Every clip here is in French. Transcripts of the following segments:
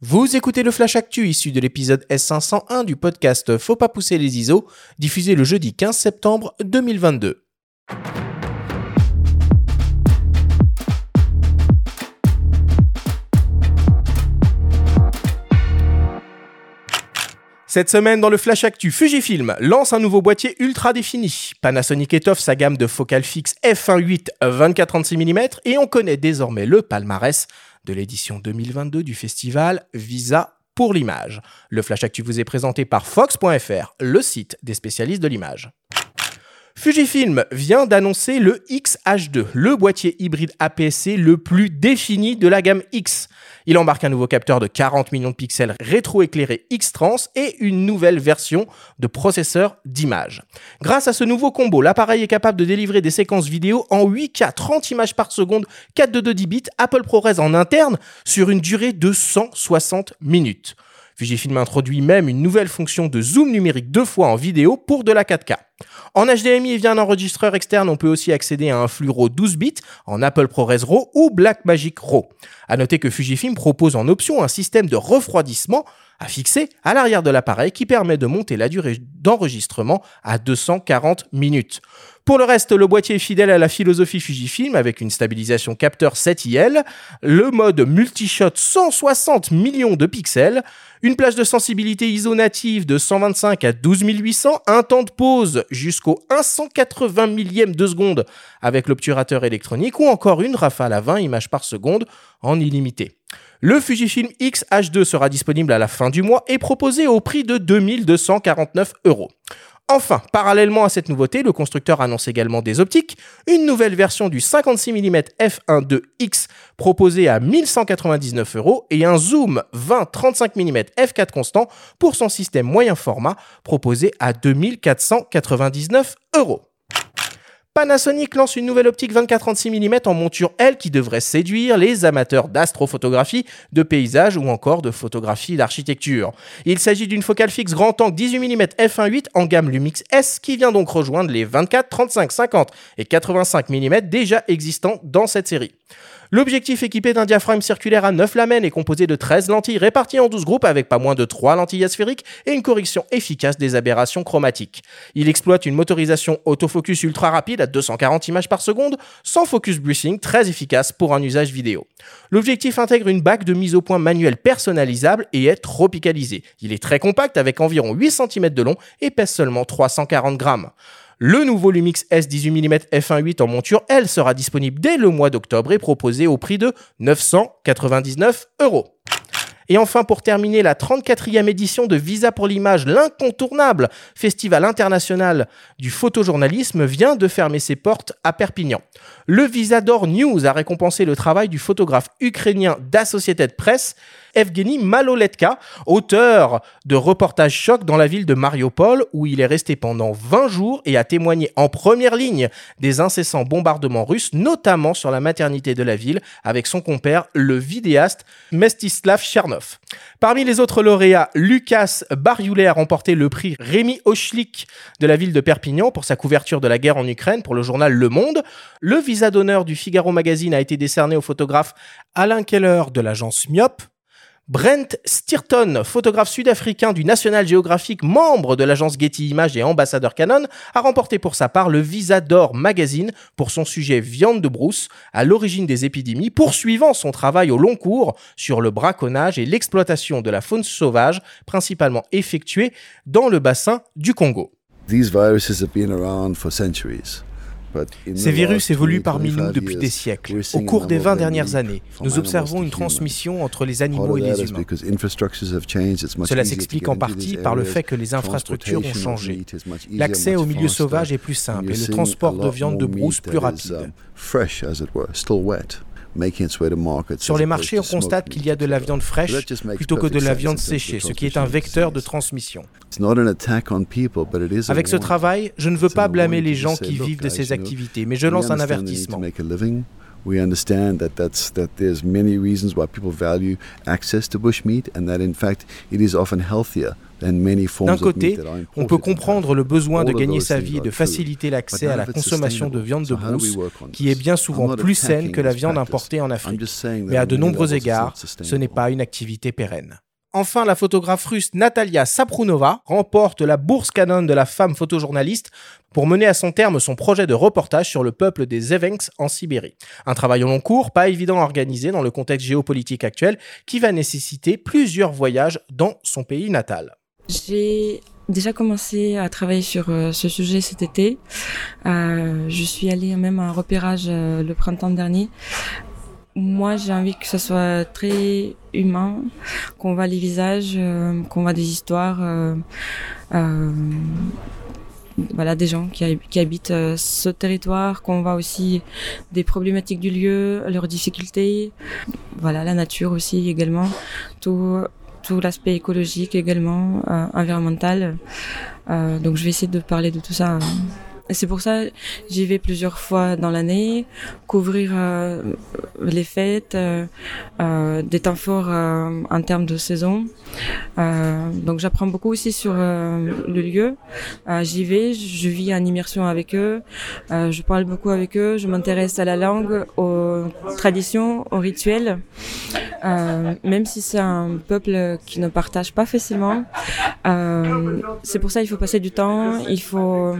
Vous écoutez le Flash Actu issu de l'épisode S501 du podcast Faut pas pousser les ISO, diffusé le jeudi 15 septembre 2022. Cette semaine, dans le Flash Actu, Fujifilm lance un nouveau boîtier ultra défini. Panasonic étoffe sa gamme de focale fixe f1.8 24-36 mm et on connaît désormais le palmarès de l'édition 2022 du festival Visa pour l'image. Le Flash Actu vous est présenté par Fox.fr, le site des spécialistes de l'image. Fujifilm vient d'annoncer le X-H2, le boîtier hybride APS-C le plus défini de la gamme X. Il embarque un nouveau capteur de 40 millions de pixels rétroéclairé X-Trans et une nouvelle version de processeur d'image. Grâce à ce nouveau combo, l'appareil est capable de délivrer des séquences vidéo en 8K 30 images par seconde, 4 de 2 10 bits, Apple ProRes en interne sur une durée de 160 minutes. Fujifilm introduit même une nouvelle fonction de zoom numérique deux fois en vidéo pour de la 4K. En HDMI et via un enregistreur externe, on peut aussi accéder à un flux RAW 12 bits en Apple ProRes RAW ou Blackmagic RAW. À noter que Fujifilm propose en option un système de refroidissement à fixer à l'arrière de l'appareil qui permet de monter la durée d'enregistrement à 240 minutes. Pour le reste, le boîtier est fidèle à la philosophie Fujifilm avec une stabilisation capteur 7IL, le mode multishot 160 millions de pixels, une plage de sensibilité ISO native de 125 à 12800, un temps de pause jusqu'au 180 millième de seconde avec l'obturateur électronique ou encore une rafale à 20 images par seconde en illimité. Le Fujifilm X H2 sera disponible à la fin du mois et proposé au prix de 2249 euros. Enfin, parallèlement à cette nouveauté, le constructeur annonce également des optiques, une nouvelle version du 56 mm f1.2x proposée à 1199 euros et un zoom 20-35 mm f4 constant pour son système moyen format proposé à 2499 euros. Panasonic lance une nouvelle optique 24-36 mm en monture L qui devrait séduire les amateurs d'astrophotographie, de paysage ou encore de photographie d'architecture. Il s'agit d'une focale fixe grand angle 18 mm f1.8 en gamme Lumix S qui vient donc rejoindre les 24, 35, 50 et 85 mm déjà existants dans cette série. L'objectif équipé d'un diaphragme circulaire à 9 lamelles est composé de 13 lentilles réparties en 12 groupes avec pas moins de 3 lentilles asphériques et une correction efficace des aberrations chromatiques. Il exploite une motorisation autofocus ultra rapide à 240 images par seconde, sans focus brushing très efficace pour un usage vidéo. L'objectif intègre une bague de mise au point manuelle personnalisable et est tropicalisé. Il est très compact avec environ 8 cm de long et pèse seulement 340 grammes. Le nouveau Lumix S 18 mm f1.8 en monture, elle sera disponible dès le mois d'octobre et proposée au prix de 999 euros. Et enfin, pour terminer, la 34e édition de Visa pour l'image, l'incontournable festival international du photojournalisme, vient de fermer ses portes à Perpignan. Le Visador News a récompensé le travail du photographe ukrainien d'Associated Press, Evgeny Maloletka, auteur de reportages choc dans la ville de Mariupol, où il est resté pendant 20 jours et a témoigné en première ligne des incessants bombardements russes, notamment sur la maternité de la ville, avec son compère, le vidéaste Mestislav Chernov. Parmi les autres lauréats, Lucas Barioulet a remporté le prix Rémi Ochlik de la ville de Perpignan pour sa couverture de la guerre en Ukraine pour le journal Le Monde. Le visa d'honneur du Figaro Magazine a été décerné au photographe Alain Keller de l'agence Myop. Brent Stirton, photographe sud-africain du National Geographic, membre de l'agence Getty Images et ambassadeur Canon, a remporté pour sa part le Visa d'Or Magazine pour son sujet Viande de brousse, à l'origine des épidémies, poursuivant son travail au long cours sur le braconnage et l'exploitation de la faune sauvage, principalement effectuée dans le bassin du Congo. These viruses have been around for centuries. Ces virus évoluent parmi nous depuis des siècles. Au cours des 20 dernières années, nous observons une transmission entre les animaux et les humains. Cela s'explique en partie par le fait que les infrastructures ont changé. L'accès au milieu sauvage est plus simple et le transport de viande de brousse plus rapide. Sur les marchés, on constate qu'il y a de la viande fraîche plutôt que de la viande séchée, ce qui est un vecteur de transmission. Avec ce travail, je ne veux pas blâmer les gens qui vivent de ces activités, mais je lance un avertissement. We understand that that's that there's many reasons why people value access to bushmeat, and that in fact it is often healthier D'un côté, on peut comprendre le besoin de gagner sa vie et de faciliter l'accès à la consommation de viande de brousse, qui est bien souvent plus saine que la viande importée en Afrique. Mais à de nombreux égards, ce n'est pas une activité pérenne. Enfin, la photographe russe Natalia Saprunova remporte la bourse Canon de la femme photojournaliste pour mener à son terme son projet de reportage sur le peuple des Evenks en Sibérie. Un travail au long cours, pas évident à organiser dans le contexte géopolitique actuel, qui va nécessiter plusieurs voyages dans son pays natal. J'ai déjà commencé à travailler sur euh, ce sujet cet été. Euh, je suis allée même à un repérage euh, le printemps dernier. Moi, j'ai envie que ce soit très humain, qu'on voit les visages, qu'on voit des histoires. voilà, des gens qui, qui habitent ce territoire, qu'on voit aussi des problématiques du lieu, leurs difficultés, voilà, la nature aussi également, tout tout l'aspect écologique également, euh, environnemental. Euh, donc je vais essayer de parler de tout ça C'est pour ça j'y vais plusieurs fois dans l'année, couvrir euh, les fêtes, euh, euh, des temps forts en termes de saison. donc j'apprends beaucoup aussi sur le lieu. j'y vais, je vis en immersion avec eux, je parle beaucoup avec eux, je m'intéresse à la langue, aux traditions, aux rituels. Même si c'est un peuple qui ne partage pas facilement, c'est pour ça il faut passer du temps, il faut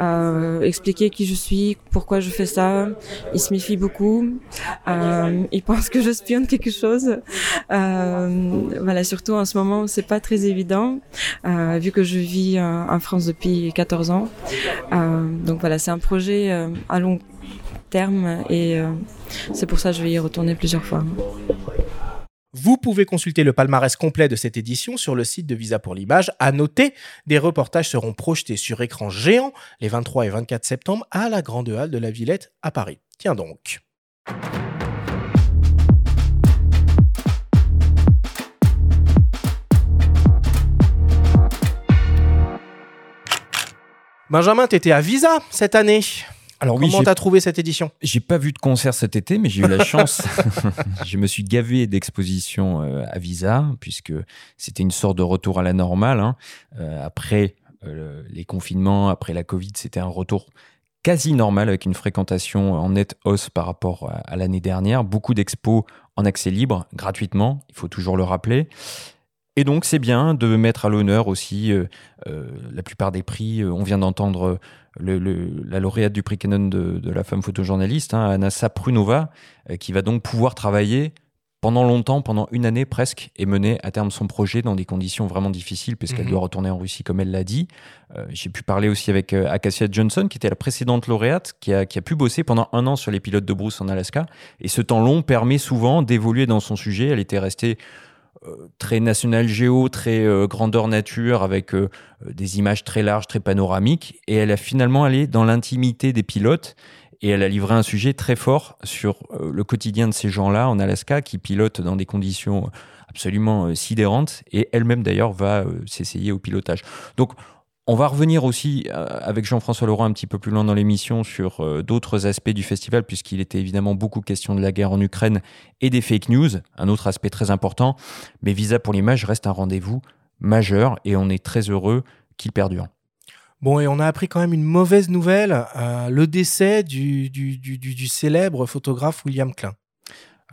euh, expliquer qui je suis, pourquoi je fais ça. Il se méfie beaucoup. Euh, il pense que je spionne quelque chose. Euh, voilà, surtout en ce moment, c'est pas très évident, euh, vu que je vis en France depuis 14 ans. donc voilà, c'est un projet à long terme et c'est pour ça que je vais y retourner plusieurs fois. Vous pouvez consulter le palmarès complet de cette édition sur le site de Visa pour l'image. À noter, des reportages seront projetés sur écran géant les 23 et 24 septembre à la Grande Halle de la Villette à Paris. Tiens donc. Benjamin, t'étais à Visa cette année. Alors oui, comment t'as trouvé cette édition? J'ai pas vu de concert cet été, mais j'ai eu la chance. je me suis gavé d'expositions euh, à Visa, puisque c'était une sorte de retour à la normale. Hein. Euh, après euh, les confinements, après la Covid, c'était un retour quasi normal avec une fréquentation en net hausse par rapport à, l'année dernière. Beaucoup d'expos en accès libre, gratuitement, il faut toujours le rappeler. Et donc c'est bien de mettre à l'honneur aussi la plupart des prix. On vient d'entendre la lauréate du prix Canon de, la femme photojournaliste, hein, Anna Saprunova, euh, qui va donc pouvoir travailler pendant longtemps, pendant une année presque, et mener à terme son projet dans des conditions vraiment difficiles, puisqu'elle mhm. doit retourner en Russie comme elle l'a dit. Euh, j'ai pu parler aussi avec euh, Acacia Johnson, qui était la précédente lauréate, qui a, qui a pu bosser pendant un an sur les pilotes de brousse en Alaska. Et ce temps long permet souvent d'évoluer dans son sujet. Elle était restée très national géo, très euh, grandeur nature, avec euh, des images très larges, très panoramiques. Et elle a finalement allé dans l'intimité des pilotes et elle a livré un sujet très fort sur le quotidien de ces gens-là en Alaska qui pilotent dans des conditions absolument sidérantes. Et elle-même d'ailleurs va s'essayer au pilotage. Donc on va revenir aussi euh, avec Jean-François Laurent un petit peu plus loin dans l'émission sur euh, d'autres aspects du festival, puisqu'il était évidemment beaucoup question de la guerre en Ukraine et des fake news, un autre aspect très important. Mais Visa pour l'image reste un rendez-vous majeur et on est très heureux qu'il perdure. Bon, et on a appris quand même une mauvaise nouvelle, euh, le décès du, du, célèbre photographe William Klein.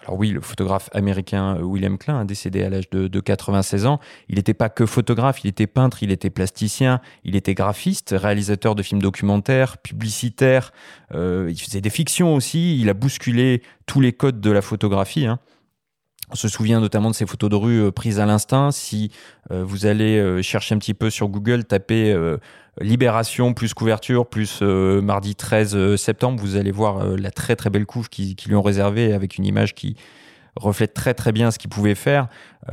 Alors oui, le photographe américain euh, William Klein, décédé à l'âge de, 96 ans, il n'était pas que photographe, il était peintre, il était plasticien, il était graphiste, réalisateur de films documentaires, publicitaire, euh, il faisait des fictions aussi, il a bousculé tous les codes de la photographie. Hein. On se souvient notamment de ces photos de rue euh, prises à l'instinct. Si vous allez chercher un petit peu sur Google, tapez Libération plus couverture plus euh, mardi 13 euh, septembre, vous allez voir euh, la très très belle couche qu'ils lui ont réservée avec une image qui reflète très très bien ce qu'il pouvait faire.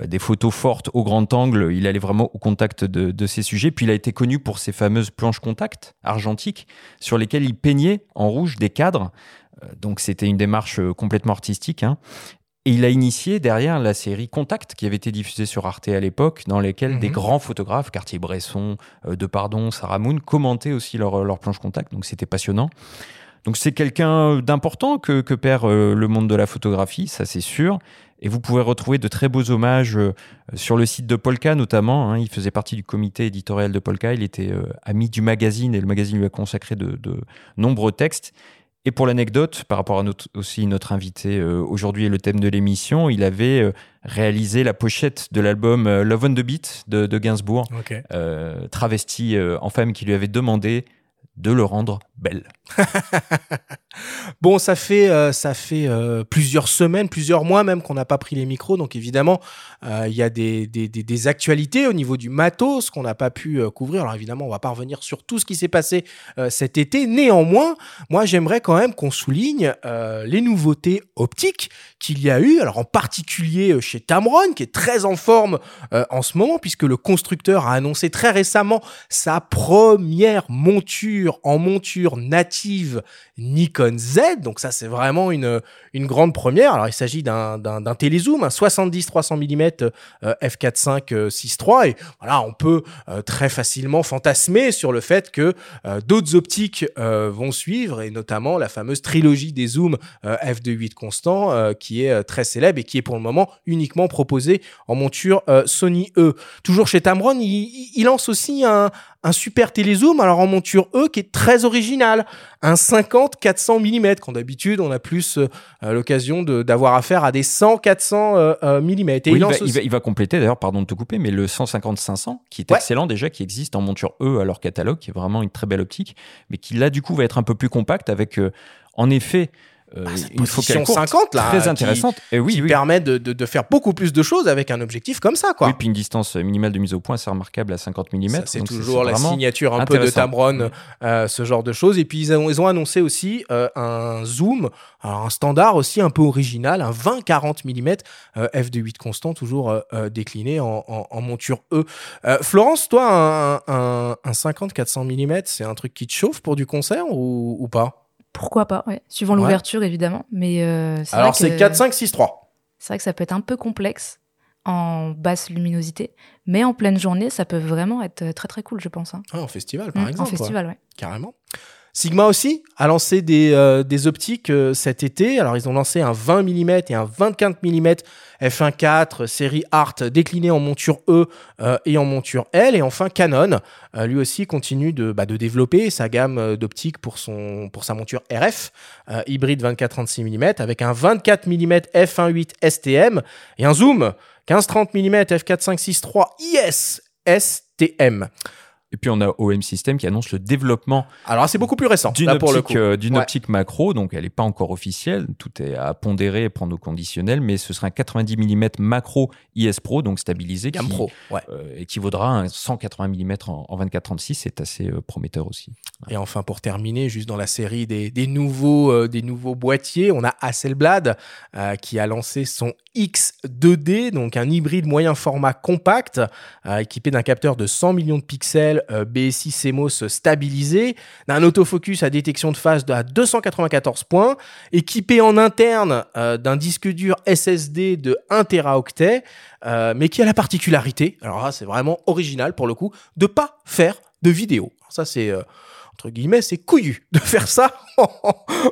des photos fortes au grand angle, il allait vraiment au contact de, de, ces sujets. Puis il a été connu pour ses fameuses planches contact argentiques sur lesquelles il peignait en rouge des cadres. Donc c'était une démarche complètement artistique. Hein. Et il a initié derrière la série Contact, qui avait été diffusée sur Arte à l'époque, dans lesquelles des mhm. grands photographes, Cartier-Bresson, euh, Depardon, Sarah Moon, commentaient aussi leurs leur planche Contact. Donc c'était passionnant. Donc c'est quelqu'un d'important que, que perd euh, le monde de la photographie, ça c'est sûr. Et vous pouvez retrouver de très beaux hommages euh, sur le site de Polka notamment. hein. Il faisait partie du comité éditorial de Polka. Il était euh, ami du magazine et le magazine lui a consacré de, de nombreux textes. Et pour l'anecdote, par rapport à notre, aussi notre invité euh, aujourd'hui et le thème de l'émission, il avait euh, réalisé la pochette de l'album euh, Love on the Beat de, de Gainsbourg, Ok. euh, travesti en femme qui lui avait demandé de le rendre belle. Bon, ça fait, euh, euh, plusieurs semaines, plusieurs mois même qu'on n'a pas pris les micros. Donc évidemment, euh, il y a des, actualités au niveau du matos qu'on n'a pas pu couvrir. Alors évidemment, on va pas revenir sur tout ce qui s'est passé cet été. Néanmoins, moi, j'aimerais quand même qu'on souligne les nouveautés optiques qu'il y a eu. Alors en particulier chez Tamron, qui est très en forme en ce moment, puisque le constructeur a annoncé très récemment sa première monture en monture native Nikon Z. Donc ça, c'est vraiment une, une grande première. Alors il s'agit d'un, d'un, télézoom, un 70-300 mm euh, f4.5 euh, 6.3. Et voilà, on peut euh, très facilement fantasmer sur le fait que euh, d'autres optiques euh, vont suivre, et notamment la fameuse trilogie des zooms euh, f2.8 constant, euh, qui est euh, très célèbre et qui est pour le moment uniquement proposée en monture euh, Sony E. Toujours chez Tamron, il lance aussi un, un super télézoom, alors en monture E, qui est très original. Un 50-400 mm, quand d'habitude on a plus euh, euh, l'occasion d'avoir affaire à des 100-400 euh, mm. Et Oui, il va, lance il aussi- va- il va compléter d'ailleurs, pardon de te couper, mais le 150-500 qui est Ouais. excellent déjà, qui existe en monture E à leur catalogue, qui est vraiment une très belle optique, mais qui là du coup va être un peu plus compact avec euh, en effet euh, Ah, cette une focale position courte, 50, là, très qui- intéressante. Et oui, qui oui. permet de, de- de faire beaucoup plus de choses avec un objectif comme ça, quoi. Oui, puis une distance minimale de mise au point, c'est remarquable à 50 mm. C'est toujours la signature un peu de. Tamron, euh, ce genre de choses. Et puis ils ont, ils ont annoncé aussi euh, un zoom, alors un standard aussi un peu original, un 20-40 mm euh, f2.8 constant, toujours euh, euh, décliné en, en- en monture E. Florence, toi, un, un, un 50-400 mm, c'est un truc qui te chauffe pour du concert ou, ou pas? Pourquoi pas, ouais. Suivant Ouais. l'ouverture, évidemment. Mais euh, c'est Alors c'est que- 4-5-6-3. C'est vrai que ça peut être un peu complexe en basse luminosité, mais en pleine journée, ça peut vraiment être très très cool, je pense. hein. Ah, en festival, par Mm, exemple. en festival, ouais. Carrément. Sigma aussi a lancé des, euh, optiques euh, cet été. Alors, ils ont lancé un 20 mm et un 24 mm f1.4 série Art décliné en monture E euh, et en monture L. Et enfin, Canon, lui aussi, continue de, bah, développer sa gamme d'optiques pour, pour sa monture RF, hybride 24-36 mm, avec un 24 mm f1.8 STM et un zoom 15-30 mm f4.5.6.3 IS STM. Et puis on a OM System qui annonce le développement Alors, c'est beaucoup plus récent, d'une optique, euh, Ouais. optique macro, donc elle n'est pas encore officielle, tout est à pondérer et prendre au conditionnel, mais ce sera un 90 mm macro IS Pro, donc stabilisé, Gamme qui pro, ouais. euh, équivaudra à un 180 mm en, en 24-36, c'est assez euh, prometteur aussi. Et enfin, pour terminer, juste dans la série des, des nouveaux, euh, des nouveaux boîtiers, on a Hasselblad euh, qui a lancé son X2D, donc un hybride moyen format compact, euh, équipé d'un capteur de 100 millions de pixels euh, BSI CMOS stabilisé, d'un autofocus à détection de phase à 294 points, équipé en interne euh, d'un disque dur SSD de 1 Teraoctet, euh, mais qui a la particularité, alors là c'est vraiment original pour le coup, de pas faire de vidéo. Ça c'est entre guillemets, c'est couillu de faire ça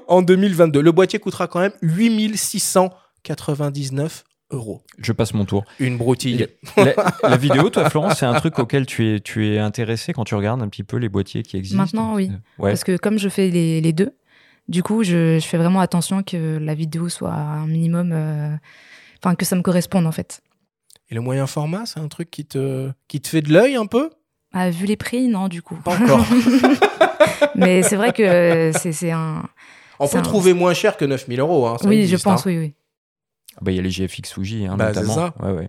en 2022. Le boîtier coûtera quand même 8699 euros. Je passe mon tour. Une broutille. La, la vidéo, toi, Florence, c'est un truc auquel tu es, tu es intéressé quand tu regardes un petit peu les boîtiers qui existent? Maintenant, oui. Ouais. Parce que comme je fais les, les deux, du coup, je, je fais vraiment attention que la vidéo soit un minimum. euh, Enfin, que ça me corresponde, en fait. Et le moyen format, c'est un truc qui te, qui te fait de l'œil un peu? Ah, vu les prix, non, du coup. Pas encore. Mais c'est vrai que c'est c'est un. On peut un- trouver moins cher que 9000 euros. hein, ça Oui, je pense, hein. oui, oui. Ah bah, Il y a les GFX Fuji, hein, Bah, c'est notamment. ça. Ouais, ouais.